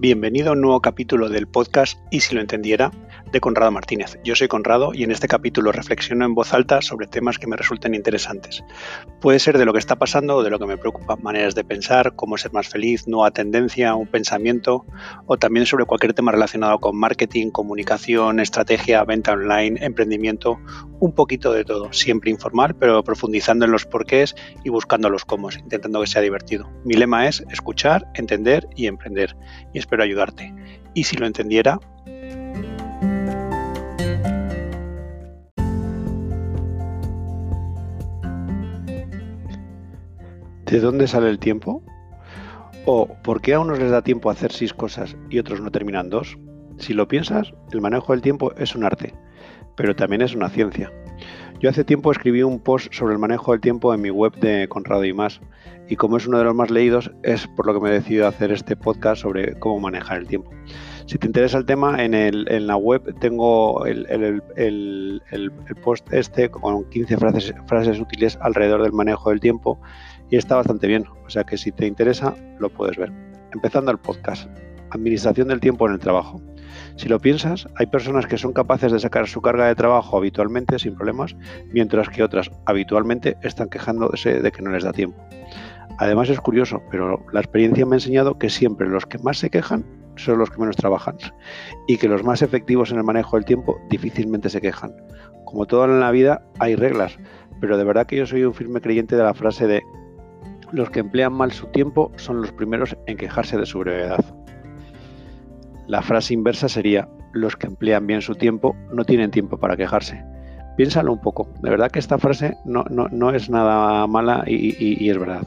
Bienvenido a un nuevo capítulo del podcast Y si lo entendiera de Conrado Martínez. Yo soy Conrado y en este capítulo reflexiono en voz alta sobre temas que me resulten interesantes. Puede ser de lo que está pasando o de lo que me preocupa, maneras de pensar, cómo ser más feliz, nueva tendencia, un pensamiento o también sobre cualquier tema relacionado con marketing, comunicación, estrategia, venta online, emprendimiento, un poquito de todo, siempre informal, pero profundizando en los porqués y buscando los cómo, intentando que sea divertido. Mi lema es escuchar, entender y emprender y espero ayudarte. Y si lo entendiera, ¿De dónde sale el tiempo? ¿O por qué a unos les da tiempo a hacer seis cosas y otros no terminan dos? Si lo piensas, el manejo del tiempo es un arte, pero también es una ciencia. Yo hace tiempo escribí un post sobre el manejo del tiempo en mi web de Conrado y más, y como es uno de los más leídos, es por lo que me he decidido hacer este podcast sobre cómo manejar el tiempo. Si te interesa el tema, en, la web tengo el, post este con 15 frases, frases útiles alrededor del manejo del tiempo y está bastante bien. O sea que si te interesa, lo puedes ver. Empezando el podcast. Administración del tiempo en el trabajo. Si lo piensas, hay personas que son capaces de sacar su carga de trabajo habitualmente sin problemas, mientras que otras habitualmente están quejándose de que no les da tiempo. Además es curioso, pero la experiencia me ha enseñado que siempre los que más se quejan son los que menos trabajan y que los más efectivos en el manejo del tiempo difícilmente se quejan. Como todo en la vida hay reglas, pero de verdad que yo soy un firme creyente de la frase de los que emplean mal su tiempo son los primeros en quejarse de su brevedad. La frase inversa sería, los que emplean bien su tiempo no tienen tiempo para quejarse. Piénsalo un poco, de verdad que esta frase no, no, es nada mala y, es verdad.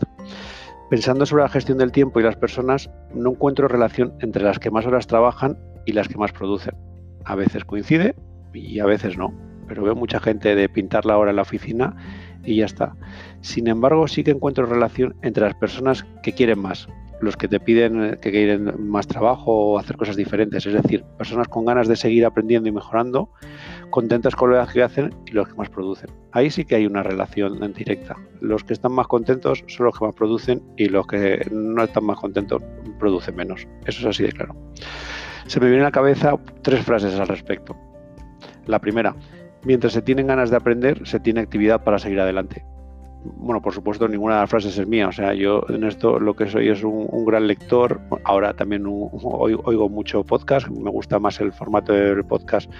Pensando sobre la gestión del tiempo y las personas, no encuentro relación entre las que más horas trabajan y las que más producen. A veces coincide y a veces no, pero veo mucha gente de pintar la hora en la oficina y ya está. Sin embargo, sí que encuentro relación entre las personas que quieren más, los que te piden eh, que quieren más trabajo o hacer cosas diferentes, es decir, personas con ganas de seguir aprendiendo y mejorando, contentas con lo que hacen y los que más producen. Ahí sí que hay una relación directa. Los que están más contentos son los que más producen y los que no están más contentos producen menos. Eso es así de claro. Se me vienen a la cabeza tres frases al respecto. La primera, mientras se tienen ganas de aprender, se tiene actividad para seguir adelante. Bueno, por supuesto, ninguna de las frases es mía. O sea, yo en esto lo que soy es un, gran lector. Ahora también oigo, mucho podcast. Me gusta más el formato del podcast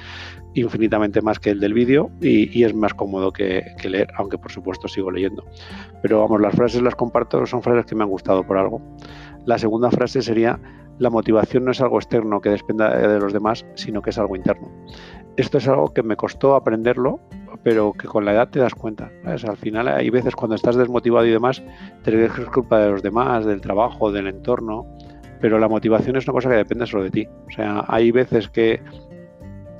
infinitamente más que el del vídeo y, es más cómodo que, que, leer, aunque por supuesto sigo leyendo. Pero vamos, las frases las comparto, son frases que me han gustado por algo. La segunda frase sería, la motivación no es algo externo que dependa de los demás, sino que es algo interno esto es algo que me costó aprenderlo, pero que con la edad te das cuenta. Al final hay veces cuando estás desmotivado y demás, te crees que es culpa de los demás, del trabajo, del entorno, pero la motivación es una cosa que depende solo de ti. O sea, hay veces que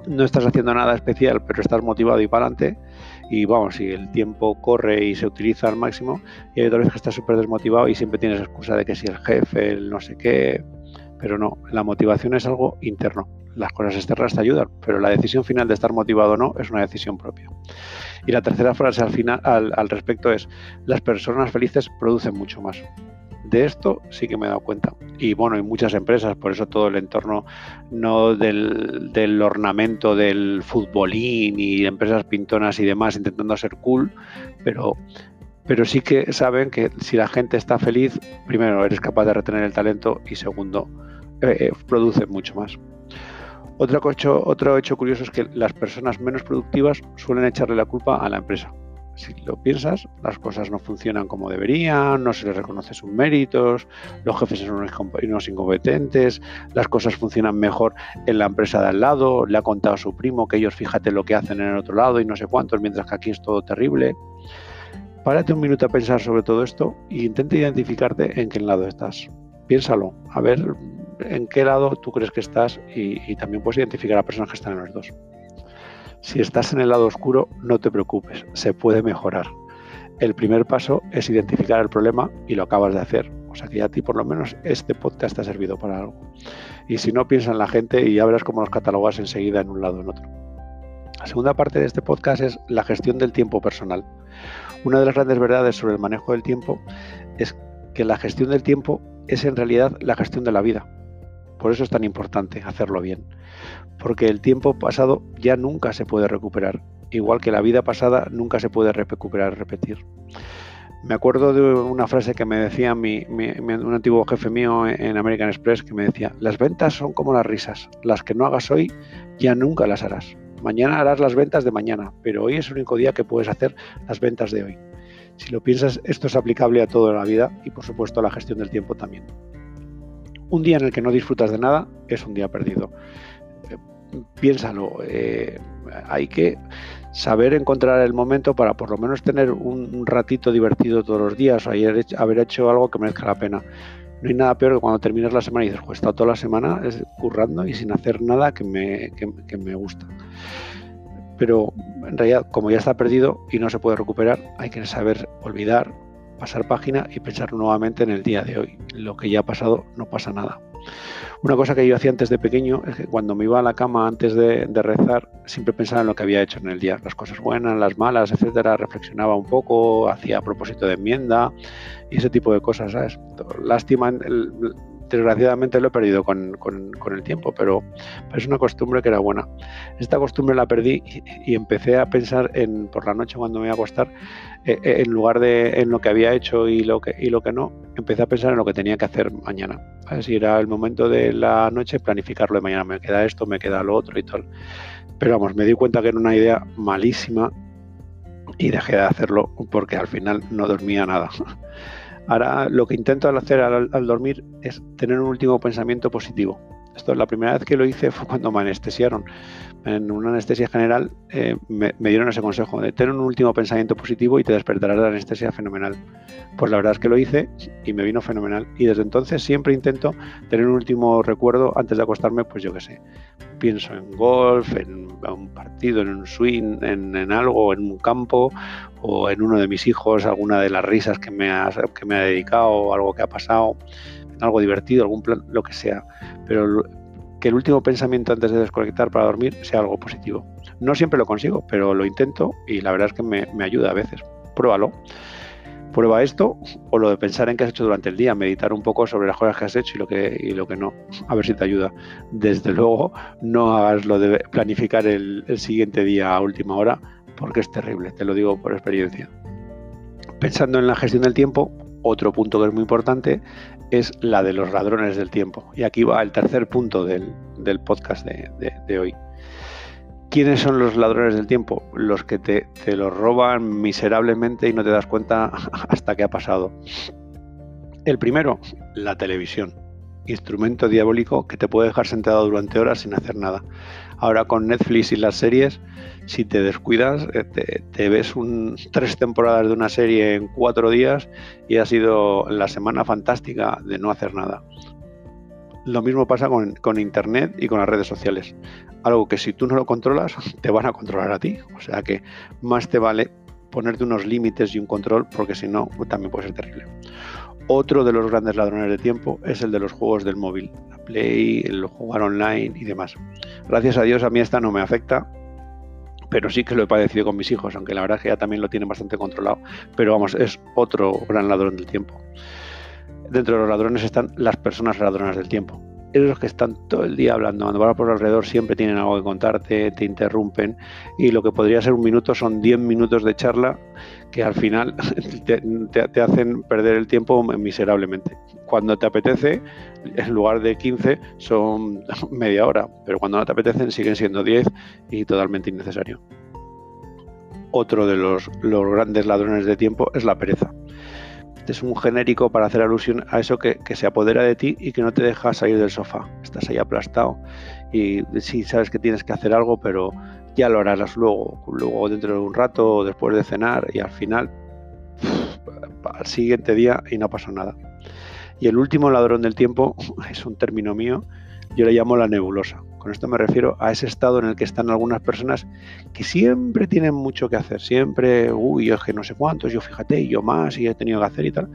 no estás haciendo nada especial, pero estás motivado y para adelante. Y vamos, si el tiempo corre y se utiliza al máximo, y hay otras veces que estás súper desmotivado y siempre tienes excusa de que si el jefe, el no sé qué, pero no, la motivación es algo interno las cosas externas te ayudan, pero la decisión final de estar motivado o no es una decisión propia. Y la tercera frase al, final, al, respecto es, las personas felices producen mucho más. De esto sí que me he dado cuenta. Y bueno, hay muchas empresas, por eso todo el entorno no del, del ornamento del futbolín y empresas pintonas y demás intentando ser cool, pero pero sí que saben que si la gente está feliz, primero eres capaz de retener el talento y segundo, eh, eh, produce mucho más. Otro hecho, otro hecho curioso es que las personas menos productivas suelen echarle la culpa a la empresa. Si lo piensas, las cosas no funcionan como deberían, no se les reconoce sus méritos, los jefes son unos incompetentes, las cosas funcionan mejor en la empresa de al lado, le ha contado a su primo que ellos fíjate lo que hacen en el otro lado y no sé cuántos, mientras que aquí es todo terrible. Párate un minuto a pensar sobre todo esto e intenta identificarte en qué lado estás. Piénsalo, a ver en qué lado tú crees que estás y, también puedes identificar a personas que están en los dos. Si estás en el lado oscuro, no te preocupes, se puede mejorar. El primer paso es identificar el problema y lo acabas de hacer. O sea que ya a ti por lo menos este podcast te ha servido para algo. Y si no, piensa en la gente y ya verás cómo los catalogas enseguida en un lado o en otro. La segunda parte de este podcast es la gestión del tiempo personal. Una de las grandes verdades sobre el manejo del tiempo es que la gestión del tiempo es en realidad la gestión de la vida Por eso es tan importante hacerlo bien. Porque el tiempo pasado ya nunca se puede recuperar. Igual que la vida pasada nunca se puede recuperar, repetir. Me acuerdo de una frase que me decía mi, un antiguo jefe mío en American Express que me decía, las ventas son como las risas, las que no hagas hoy ya nunca las harás. Mañana harás las ventas de mañana, pero hoy es el único día que puedes hacer las ventas de hoy. Si lo piensas, esto es aplicable a toda la vida y por supuesto a la gestión del tiempo también. Un día en el que no disfrutas de nada es un día perdido. Eh, piénsalo, eh, hay que saber encontrar el momento para por lo menos tener un, ratito divertido todos los días o haber hecho algo que merezca la pena. No hay nada peor que cuando terminas la semana y dices, pues he estado toda la semana currando y sin hacer nada que me, que me gusta pero en realidad como ya está perdido y no se puede recuperar, hay que saber olvidar, pasar página y pensar nuevamente en el día de hoy. Lo que ya ha pasado no pasa nada. Una cosa que yo hacía antes de pequeño es que cuando me iba a la cama antes de, rezar, siempre pensaba en lo que había hecho en el día, las cosas buenas, las malas, etcétera. Reflexionaba un poco, hacía propósito de enmienda y ese tipo de cosas, ¿sabes? Lástima, desgraciadamente lo he perdido con, el tiempo, pero, es una costumbre que era buena. Esta costumbre la perdí y, empecé a pensar en por la noche cuando me iba a acostar, eh, eh, en lugar de en lo que había hecho y lo que, y lo que no, empecé a pensar en lo que tenía que hacer mañana. Si era el momento de la noche, planificarlo de mañana, me queda esto, me queda lo otro y tal. Pero vamos, me di cuenta que era una idea malísima y dejé de hacerlo porque al final no dormía nada. Ahora lo que intento hacer al, dormir es tener un último pensamiento positivo. Esto la primera vez que lo hice fue cuando me anestesiaron. En una anestesia general eh, me, dieron ese consejo de tener un último pensamiento positivo y te despertarás de la anestesia fenomenal. Pues la verdad es que lo hice y me vino fenomenal. Y desde entonces siempre intento tener un último recuerdo antes de acostarme, pues yo qué sé. Pienso en golf, en un partido, en un swing, en, algo, en un campo o en uno de mis hijos, alguna de las risas que me ha, que me ha dedicado, algo que ha pasado, algo divertido, algún plan, lo que sea. Pero que el último pensamiento antes de desconectar para dormir sea algo positivo. No siempre lo consigo, pero lo intento y la verdad es que me, ayuda a veces. Pruébalo. Prueba esto o lo de pensar en qué has hecho durante el día, meditar un poco sobre las cosas que has hecho y lo que, y lo que no, a ver si te ayuda. Desde luego, no hagas lo de planificar el siguiente día a última hora, porque es terrible, te lo digo por experiencia. Pensando en la gestión del tiempo, otro punto que es muy importante es la de los ladrones del tiempo. Y aquí va el tercer punto del, podcast de, hoy. ¿Quiénes son los ladrones del tiempo? Los que te, te lo roban miserablemente y no te das cuenta hasta que ha pasado. El primero, la televisión. Instrumento diabólico que te puede dejar sentado durante horas sin hacer nada. Ahora con Netflix y las series, si te descuidas, eh, te, ves un, tres temporadas de una serie en cuatro días y ha sido la semana fantástica de no hacer nada. Lo mismo pasa con, con, Internet y con las redes sociales. Algo que si tú no lo controlas, te van a controlar a ti. O sea que más te vale ponerte unos límites y un control porque si no, también puede ser terrible. Otro de los grandes ladrones de tiempo es el de los juegos del móvil, la Play, el jugar online y demás. Gracias a Dios a mí esta no me afecta, pero sí que lo he padecido con mis hijos, aunque la verdad es que ya también lo tienen bastante controlado. Pero vamos, es otro gran ladrón del tiempo. Dentro de los ladrones están las personas ladronas del tiempo esos que están todo el día hablando, cuando van por alrededor siempre tienen algo que contarte, te interrumpen y lo que podría ser un minuto son 10 minutos de charla que al final te, hacen perder el tiempo miserablemente. Cuando te apetece, en lugar de 15 son media hora, pero cuando no te apetecen siguen siendo 10 y totalmente innecesario. Otro de los grandes ladrones de tiempo es la pereza es un genérico para hacer alusión a eso que, se apodera de ti y que no te deja salir del sofá. Estás ahí aplastado y sí sabes que tienes que hacer algo, pero ya lo harás luego, luego dentro de un rato, después de cenar y al final, al siguiente día y no pasa nada. Y el último ladrón del tiempo es un término mío, yo le llamo la nebulosa. Con esto me refiero a ese estado en el que están algunas personas que siempre tienen mucho que hacer, siempre, uy, yo es que no sé cuántos, yo fíjate, yo más, y he tenido que hacer y tal.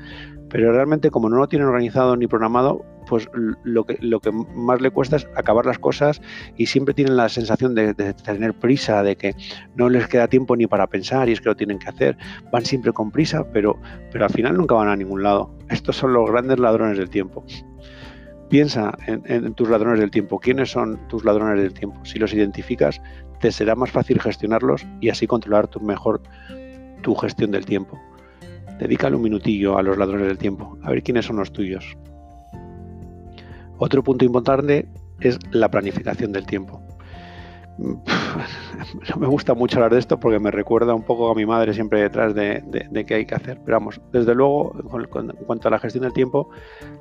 Pero realmente como no lo tienen organizado ni programado, pues lo que, lo que más le cuesta es acabar las cosas y siempre tienen la sensación de, tener prisa, de que no les queda tiempo ni para pensar y es que lo tienen que hacer. Van siempre con prisa, pero, pero al final nunca van a ningún lado. Estos son los grandes ladrones del tiempo. Piensa en, tus ladrones del tiempo. ¿Quiénes son tus ladrones del tiempo? Si los identificas, te será más fácil gestionarlos y así controlar tu mejor tu gestión del tiempo. Dedícale un minutillo a los ladrones del tiempo, a ver quiénes son los tuyos. Otro punto importante es la planificación del tiempo. No me gusta mucho hablar de esto porque me recuerda un poco a mi madre siempre detrás de, qué hay que hacer. Pero vamos, desde luego, en cuanto a la gestión del tiempo,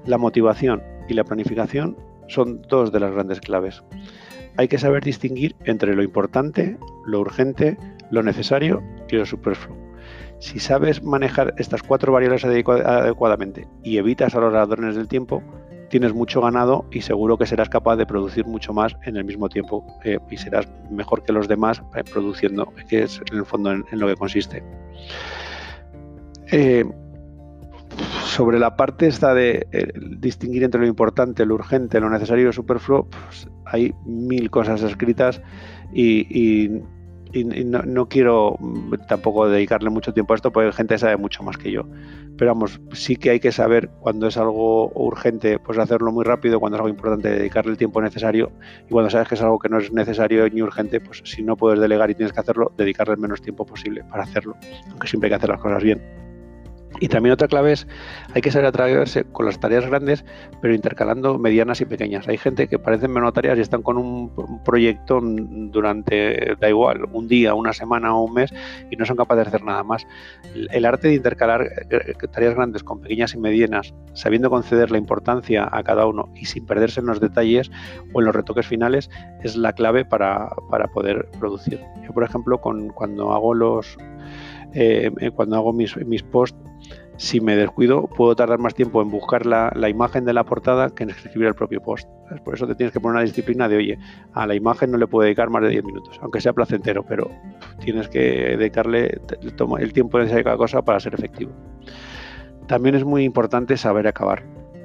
la motivación y la planificación son dos de las grandes claves. Hay que saber distinguir entre lo importante, lo urgente, lo necesario y lo superfluo. Si sabes manejar estas cuatro variables adecuadamente y evitas a los ladrones del tiempo, tienes mucho ganado y seguro que serás capaz de producir mucho más en el mismo tiempo eh, y serás mejor que los demás eh, produciendo, que es en el fondo en, lo que consiste. Eh, sobre la parte esta de distinguir entre lo importante, lo urgente, lo necesario y lo superfluo, pues hay mil cosas escritas y y, no, quiero mm, tampoco dedicarle mucho tiempo a esto porque gente sabe mucho más que yo. Pero vamos, sí que hay que saber cuando es algo urgente, pues hacerlo muy rápido, cuando es algo importante, dedicarle el tiempo necesario y cuando sabes que es algo que no es necesario ni urgente, pues si no puedes delegar y tienes que hacerlo, dedicarle el menos tiempo posible para hacerlo, aunque siempre hay que hacer las cosas bien. Y también otra clave es, hay que saber atravesarse con las tareas grandes, pero intercalando medianas y pequeñas. Hay gente que parecen menos tareas y están con un, proyecto durante, da igual, un día, una semana o un mes y no son capaces de hacer nada más. El, arte de intercalar eh, tareas grandes con pequeñas y medianas, sabiendo conceder la importancia a cada uno y sin perderse en los detalles o en los retoques finales, es la clave para, poder producir. Yo, por ejemplo, con, cuando hago los... Eh, cuando hago mis, mis posts si me descuido, puedo tardar más tiempo en buscar la, imagen de la portada que en escribir el propio post. Por eso te tienes que poner una disciplina de, oye, a la imagen no le puedo dedicar más de 10 minutos, aunque sea placentero, pero tienes que dedicarle el tiempo necesario a cada cosa para ser efectivo. También es muy importante saber acabar.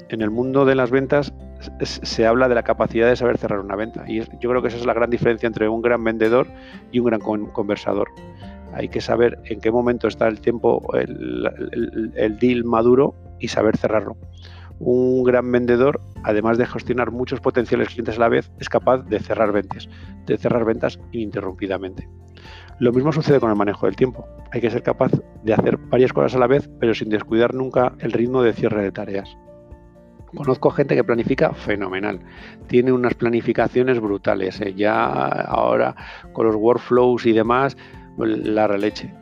En el mundo de las ventas se habla de la capacidad de saber cerrar una venta y yo creo que esa es la gran diferencia entre un gran vendedor y un gran conversador hay que saber en qué momento está el tiempo, el, deal maduro y saber cerrarlo. Un gran vendedor, además de gestionar muchos potenciales clientes a la vez, es capaz de cerrar ventas, de cerrar ventas ininterrumpidamente. Lo mismo sucede con el manejo del tiempo. Hay que ser capaz de hacer varias cosas a la vez, pero sin descuidar nunca el ritmo de cierre de tareas. Conozco gente que planifica fenomenal, tiene unas planificaciones brutales. ¿eh? Ya ahora con los workflows y demás, la releche.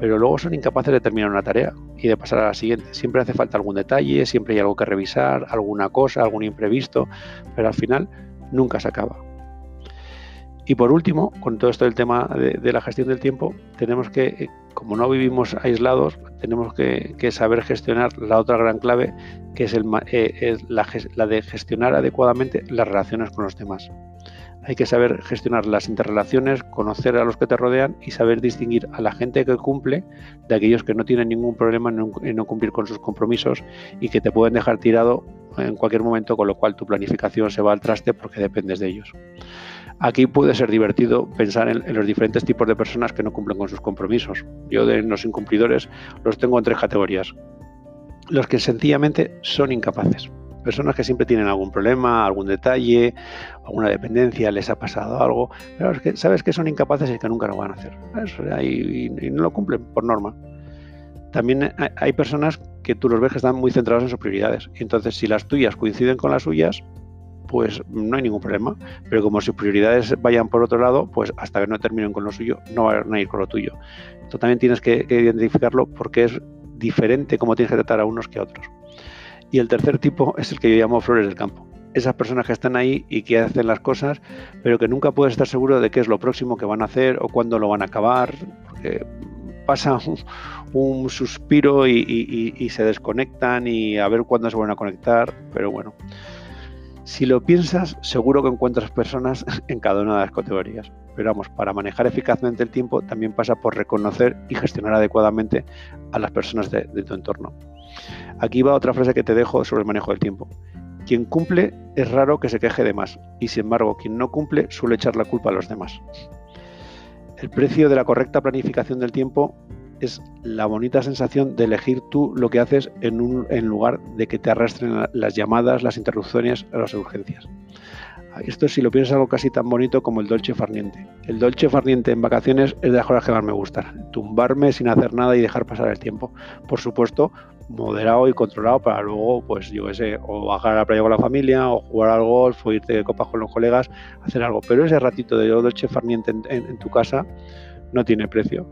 Pero luego son incapaces de terminar una tarea y de pasar a la siguiente. Siempre hace falta algún detalle, siempre hay algo que revisar, alguna cosa, algún imprevisto, pero al final nunca se acaba. Y por último, con todo esto del tema de, la gestión del tiempo, tenemos que, eh, como no vivimos aislados, tenemos que, saber gestionar la otra gran clave, que es, el, eh, la de gestionar adecuadamente las relaciones con los demás. Hay que saber gestionar las interrelaciones, conocer a los que te rodean y saber distinguir a la gente que cumple de aquellos que no tienen ningún problema en no cumplir con sus compromisos y que te pueden dejar tirado en cualquier momento, con lo cual tu planificación se va al traste porque dependes de ellos. Aquí puede ser divertido pensar en, los diferentes tipos de personas que no cumplen con sus compromisos. Yo de los incumplidores los tengo en tres categorías. Los que sencillamente son incapaces personas que siempre tienen algún problema, algún detalle, alguna dependencia, les ha pasado algo, pero sabes que son incapaces y que nunca lo van a hacer. Y, no lo cumplen por norma. También hay personas que tú los ves que están muy centrados en sus prioridades. Entonces, si las tuyas coinciden con las suyas, pues no hay ningún problema. Pero como sus prioridades vayan por otro lado, pues hasta que no terminen con lo suyo, no van a ir con lo tuyo. Entonces también tienes que, que identificarlo porque es diferente cómo tienes que tratar a unos que a otros. Y el tercer tipo es el que yo llamo flores del campo. Esas personas que están ahí y que hacen las cosas, pero que nunca puedes estar seguro de qué es lo próximo que van a hacer o cuándo lo van a acabar, pasa un, suspiro y, se desconectan y a ver cuándo se van a conectar, pero bueno. Si lo piensas, seguro que encuentras personas en cada una de las categorías. Pero vamos, para manejar eficazmente el tiempo también pasa por reconocer y gestionar adecuadamente a las personas de tu entorno. Aquí va otra frase que te dejo sobre el manejo del tiempo. Quien cumple es raro que se queje de más y sin embargo quien no cumple suele echar la culpa a los demás. El precio de la correcta planificación del tiempo es la bonita sensación de elegir tú lo que haces en, un, en lugar de que te arrastren las llamadas, las interrupciones las urgencias. Esto si lo piensas algo casi tan bonito como el dolce farniente. El dolce farniente en vacaciones es de las cosas que más me gustan. Tumbarme sin hacer nada y dejar pasar el tiempo. Por supuesto, moderado y controlado para luego, pues yo qué sé, o bajar a la playa con la familia, o jugar al golf, o irte de copas con los colegas, hacer algo. Pero ese ratito de dolce farniente en tu casa no tiene precio.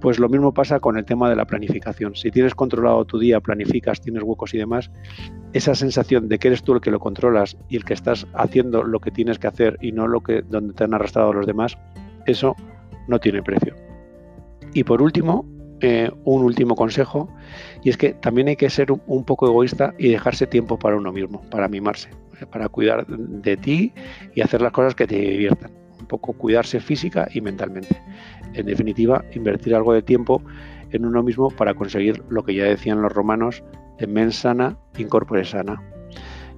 Pues lo mismo pasa con el tema de la planificación. Si tienes controlado tu día, planificas, tienes huecos y demás, esa sensación de que eres tú el que lo controlas y el que estás haciendo lo que tienes que hacer y no lo que donde te han arrastrado los demás, eso no tiene precio. Y por último, eh, un último consejo, y es que también hay que ser un poco egoísta y dejarse tiempo para uno mismo, para mimarse, eh, para cuidar de ti y hacer las cosas que te diviertan un poco cuidarse física y mentalmente. En definitiva, invertir algo de tiempo en uno mismo para conseguir lo que ya decían los romanos, de mens sana, incorpore sana.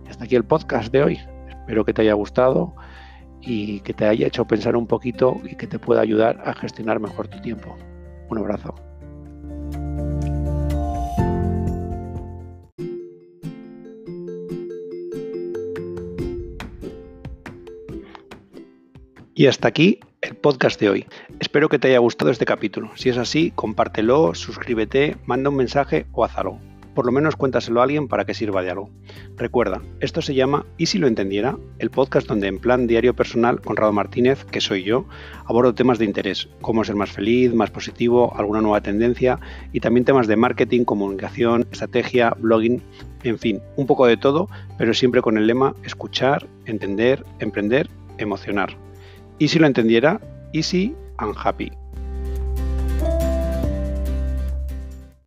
Hasta aquí el podcast de hoy. Espero que te haya gustado y que te haya hecho pensar un poquito y que te pueda ayudar a gestionar mejor tu tiempo. Un abrazo. Y hasta aquí el podcast de hoy. Espero que te haya gustado este capítulo. Si es así, compártelo, suscríbete, manda un mensaje o haz algo. Por lo menos cuéntaselo a alguien para que sirva de algo. Recuerda, esto se llama ¿Y si lo entendiera? El podcast donde en plan diario personal, Conrado Martínez, que soy yo, abordo temas de interés, cómo ser más feliz, más positivo, alguna nueva tendencia y también temas de marketing, comunicación, estrategia, blogging, en fin, un poco de todo, pero siempre con el lema escuchar, entender, emprender, emocionar. Y si lo entendiera, easy and happy.